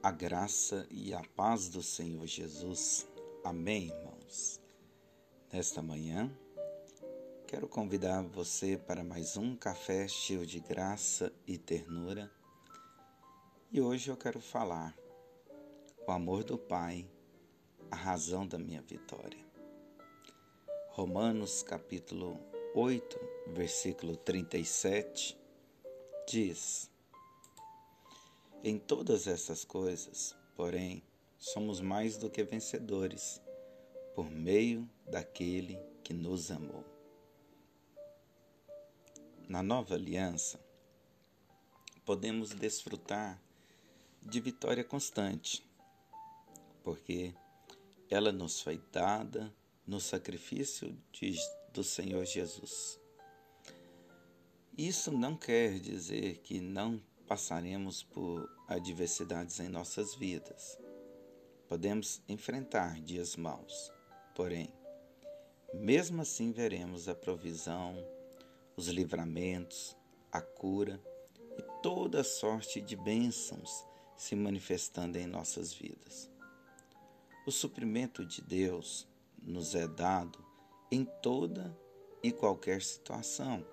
A graça e a paz do Senhor Jesus. Amém, irmãos. Nesta manhã, quero convidar você para mais um café cheio de graça e ternura. E hoje eu quero falar o amor do Pai, a razão da minha vitória. Romanos capítulo 8, versículo 37 diz: em todas essas coisas, porém, somos mais do que vencedores, por meio daquele que nos amou. Na nova aliança, podemos desfrutar de vitória constante, porque ela nos foi dada no sacrifício de, do Senhor Jesus. Isso não quer dizer que não passaremos por adversidades em nossas vidas. Podemos enfrentar dias maus, porém, mesmo assim veremos a provisão, os livramentos, a cura e toda sorte de bênçãos se manifestando em nossas vidas. O suprimento de Deus nos é dado em toda e qualquer situação.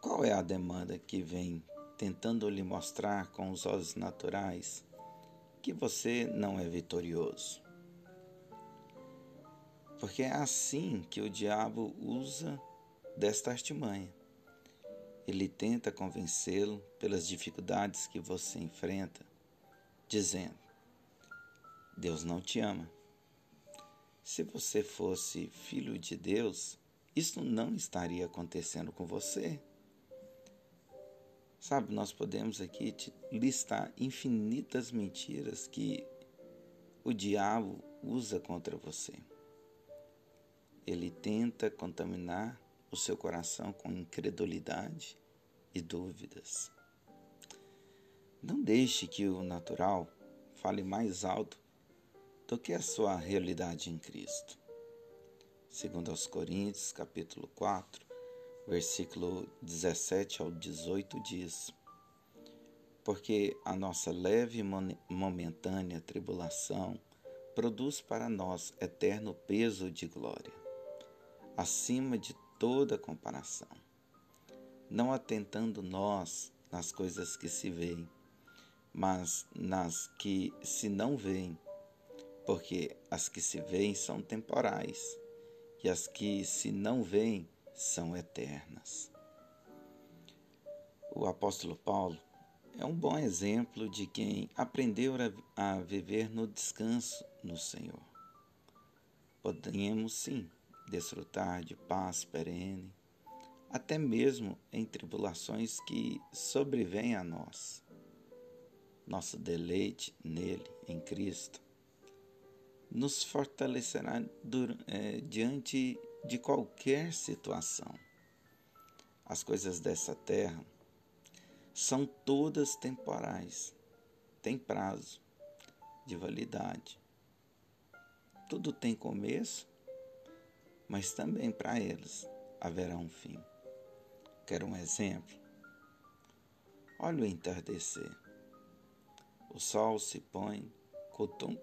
Qual é a demanda que vem tentando lhe mostrar com os olhos naturais que você não é vitorioso. Porque é assim que o diabo usa desta artimanha. Ele tenta convencê-lo pelas dificuldades que você enfrenta, dizendo: Deus não te ama. Se você fosse filho de Deus, isso não estaria acontecendo com você. Sabe, nós podemos aqui listar infinitas mentiras que o diabo usa contra você. Ele tenta contaminar o seu coração com incredulidade e dúvidas. Não deixe que o natural fale mais alto do que a sua realidade em Cristo. Segundo aos Coríntios, capítulo 4, versículo 17 ao 18 diz: Porque a nossa leve e momentânea tribulação produz para nós eterno peso de glória, acima de toda comparação, não atentando nós nas coisas que se veem, mas nas que se não veem, porque as que se veem são temporais, e as que se não veem são eternas. O apóstolo Paulo é um bom exemplo de quem aprendeu a viver no descanso no Senhor. Podemos sim desfrutar de paz perene, até mesmo em tribulações que sobrevêm a nós. Nosso deleite nele, em Cristo, nos fortalecerá é, diante de qualquer situação. As coisas dessa terra são todas temporais, têm prazo de validade. Tudo tem começo, mas também para eles haverá um fim. Quer um exemplo? Olha o entardecer. O sol se põe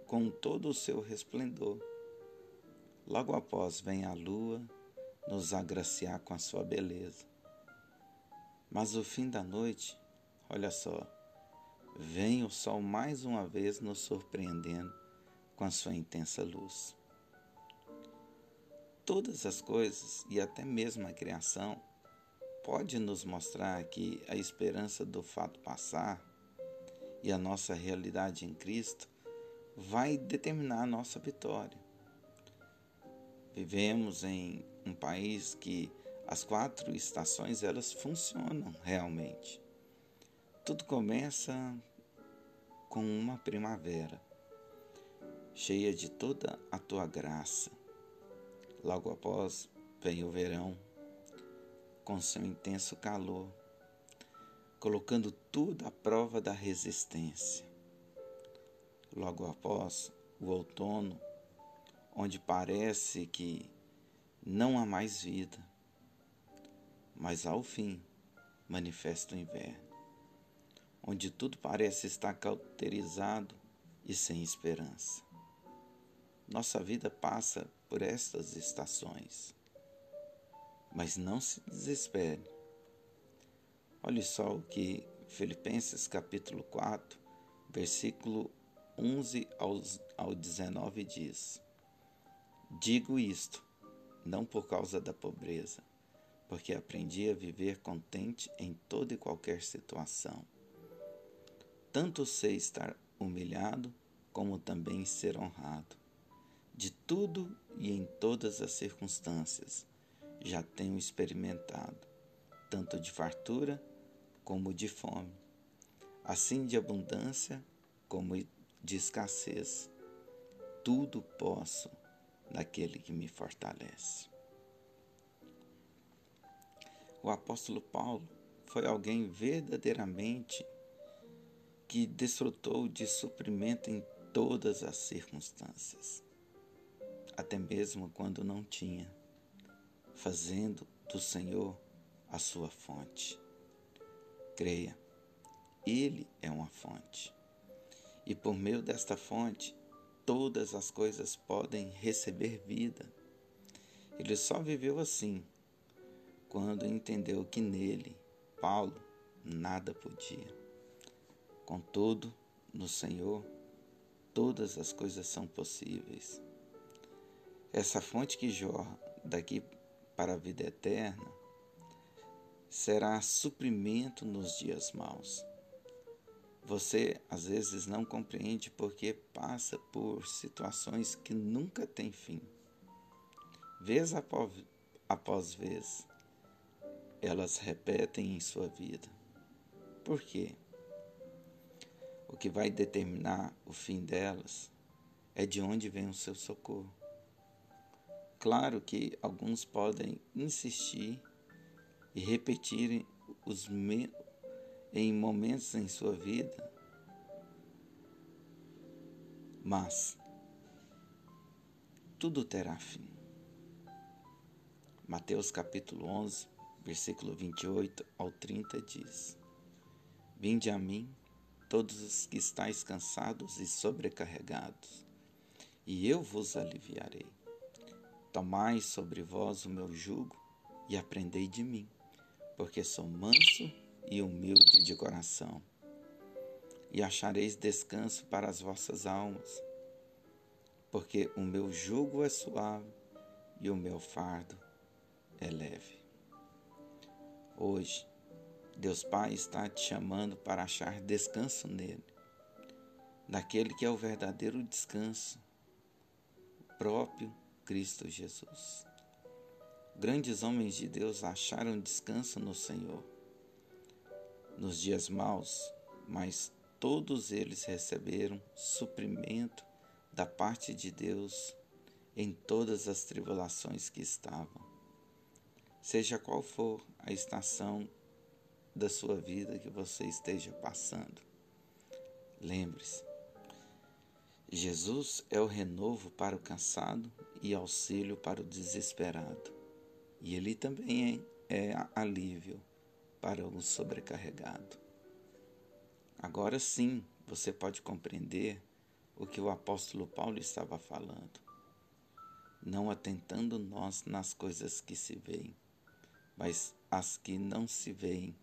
com todo o seu resplendor Logo após vem a lua nos agraciar com a sua beleza. Mas o fim da noite, olha só, vem o sol mais uma vez nos surpreendendo com a sua intensa luz. Todas as coisas e até mesmo a criação pode nos mostrar que a esperança do fato passar e a nossa realidade em Cristo vai determinar a nossa vitória. Vivemos em um país que as quatro estações elas funcionam realmente. Tudo começa com uma primavera, cheia de toda a tua graça. Logo após vem o verão, com seu intenso calor, colocando tudo à prova da resistência. Logo após o outono, onde parece que não há mais vida, mas ao fim manifesta o inverno, onde tudo parece estar cauterizado e sem esperança. Nossa vida passa por estas estações. Mas não se desespere. Olhe só o que Filipenses capítulo 4, versículo 11 ao 19 diz: Digo isto, não por causa da pobreza, porque aprendi a viver contente em toda e qualquer situação. Tanto sei estar humilhado, como também ser honrado. De tudo e em todas as circunstâncias já tenho experimentado, tanto de fartura como de fome, assim de abundância como de escassez. Tudo posso naquele que me fortalece. O apóstolo Paulo foi alguém verdadeiramente que desfrutou de suprimento em todas as circunstâncias, até mesmo quando não tinha, fazendo do Senhor a sua fonte. Creia, Ele é uma fonte, e por meio desta fonte, todas as coisas podem receber vida. Ele só viveu assim quando entendeu que nele, Paulo, nada podia. Contudo, no Senhor, todas as coisas são possíveis. Essa fonte que jorra daqui para a vida eterna será suprimento nos dias maus. Você às vezes não compreende porque passa por situações que nunca têm fim. Vez após, após vez, elas repetem em sua vida. Por quê? O que vai determinar o fim delas é de onde vem o seu socorro. Claro que alguns podem insistir e repetirem os me em momentos em sua vida, mas tudo terá fim. Mateus capítulo 11, versículo 28 ao 30 diz: Vinde a mim, todos os que estáis cansados e sobrecarregados, e eu vos aliviarei. Tomai sobre vós o meu jugo e aprendei de mim, porque sou manso e humilde de coração, e achareis descanso para as vossas almas, porque o meu jugo é suave e o meu fardo é leve. Hoje, Deus Pai está te chamando para achar descanso nele, naquele que é o verdadeiro descanso, o próprio Cristo Jesus. Grandes homens de Deus acharam descanso no Senhor nos dias maus, mas todos eles receberam suprimento da parte de Deus em todas as tribulações que estavam. Seja qual for a estação da sua vida que você esteja passando. Lembre-se, Jesus é o renovo para o cansado e auxílio para o desesperado. E ele também é, é alívio para o sobrecarregado. Agora sim você pode compreender o que o apóstolo Paulo estava falando. Não atentando nós nas coisas que se veem, mas as que não se veem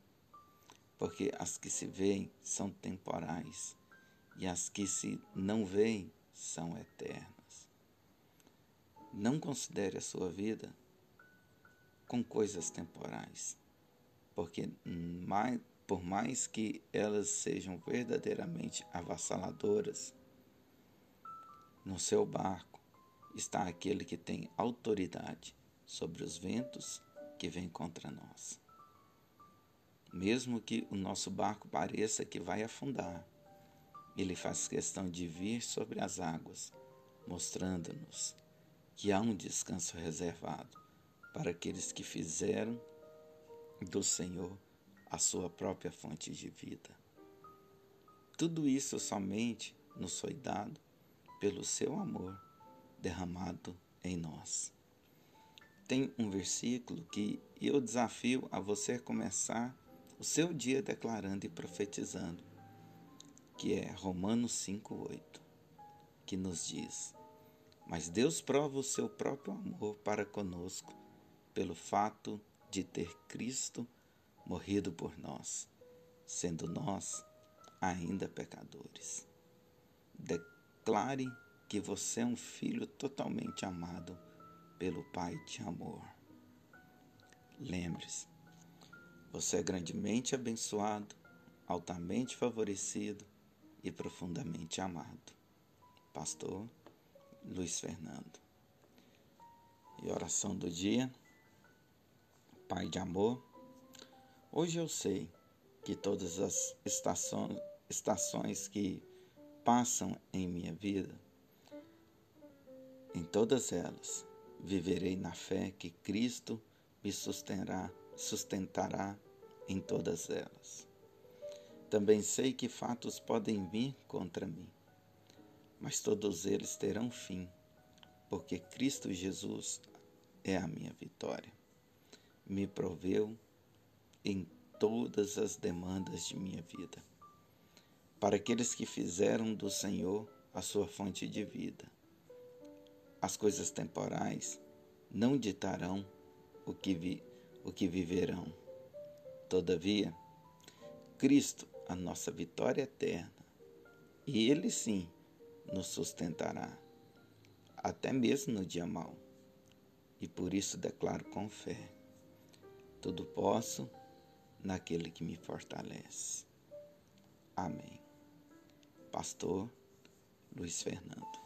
porque as que se veem são temporais e as que se não veem são eternas. Não considere a sua vida com coisas temporais, porque mais, por mais que elas sejam verdadeiramente avassaladoras, no seu barco está aquele que tem autoridade sobre os ventos que vêm contra nós mesmo que o nosso barco pareça que vai afundar. Ele faz questão de vir sobre as águas, mostrando-nos que há um descanso reservado para aqueles que fizeram do Senhor a sua própria fonte de vida. Tudo isso somente nos foi dado pelo seu amor derramado em nós. Tem um versículo que eu desafio a você começar o seu dia declarando e profetizando. que é Romanos 5:8, que nos diz: Mas Deus prova o seu próprio amor para conosco pelo fato de ter Cristo morrido por nós, sendo nós ainda pecadores. Declare que você é um filho totalmente amado pelo Pai de amor. Lembre-se, você é grandemente abençoado, altamente favorecido e profundamente amado. Pastor Luiz Fernando. E oração do dia. Pai de amor, hoje eu sei que todas as estações, estações que passam em minha vida, em todas elas, viverei na fé que Cristo me sustentará, sustentará em todas elas. Também sei que fatos podem vir contra mim, mas todos eles terão fim, porque Cristo Jesus é a minha vitória me proveu em todas as demandas de minha vida. Para aqueles que fizeram do Senhor a sua fonte de vida. As coisas temporais não ditarão o que, vi, o que viverão. Todavia, Cristo, a nossa vitória eterna, e Ele sim nos sustentará, até mesmo no dia mau. E por isso declaro com fé tudo posso naquele que me fortalece. Amém. Pastor Luiz Fernando.